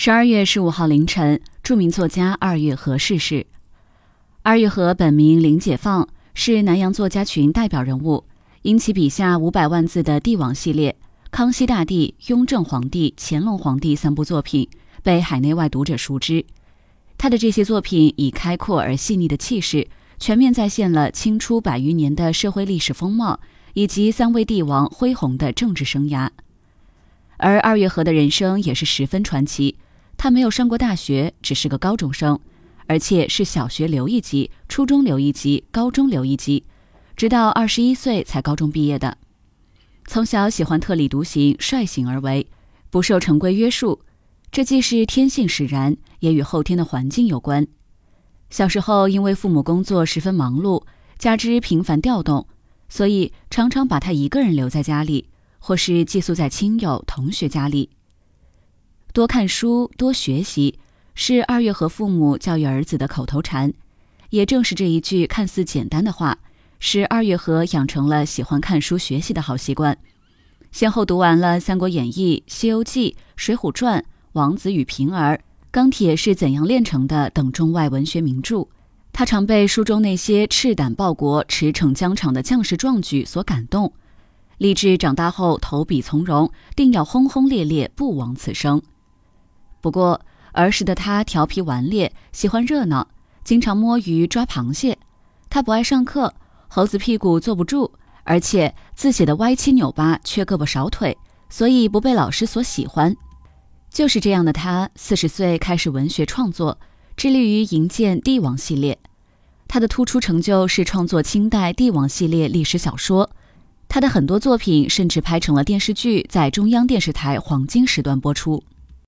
十二月十五号凌晨，著名作家二月河逝世。二月河本名林解放，是南洋作家群代表人物。因其笔下五百万字的帝王系列《康熙大帝》《雍正皇帝》《乾隆皇帝》三部作品，被海内外读者熟知。他的这些作品以开阔而细腻的气势，全面再现了清初百余年的社会历史风貌，以及三位帝王恢宏的政治生涯。而二月河的人生也是十分传奇。他没有上过大学，只是个高中生，而且是小学留一级、初中留一级、高中留一级，直到二十一岁才高中毕业的。从小喜欢特立独行、率性而为，不受成规约束，这既是天性使然，也与后天的环境有关。小时候因为父母工作十分忙碌，加之频繁调动，所以常常把他一个人留在家里，或是寄宿在亲友、同学家里。多看书，多学习，是二月河父母教育儿子的口头禅。也正是这一句看似简单的话，使二月河养成了喜欢看书学习的好习惯。先后读完了《三国演义》《西游记》《水浒传》《王子与平儿》《钢铁是怎样炼成的》等中外文学名著。他常被书中那些赤胆报国、驰骋疆场的将士壮举所感动，立志长大后投笔从戎，定要轰轰烈烈，不枉此生。不过儿时的他调皮顽劣，喜欢热闹，经常摸鱼抓螃蟹。他不爱上课，猴子屁股坐不住，而且字写的歪七扭八，缺胳膊少腿，所以不被老师所喜欢。就是这样的他，四十岁开始文学创作，致力于营建帝王系列。他的突出成就是创作清代帝王系列历史小说。他的很多作品甚至拍成了电视剧，在中央电视台黄金时段播出。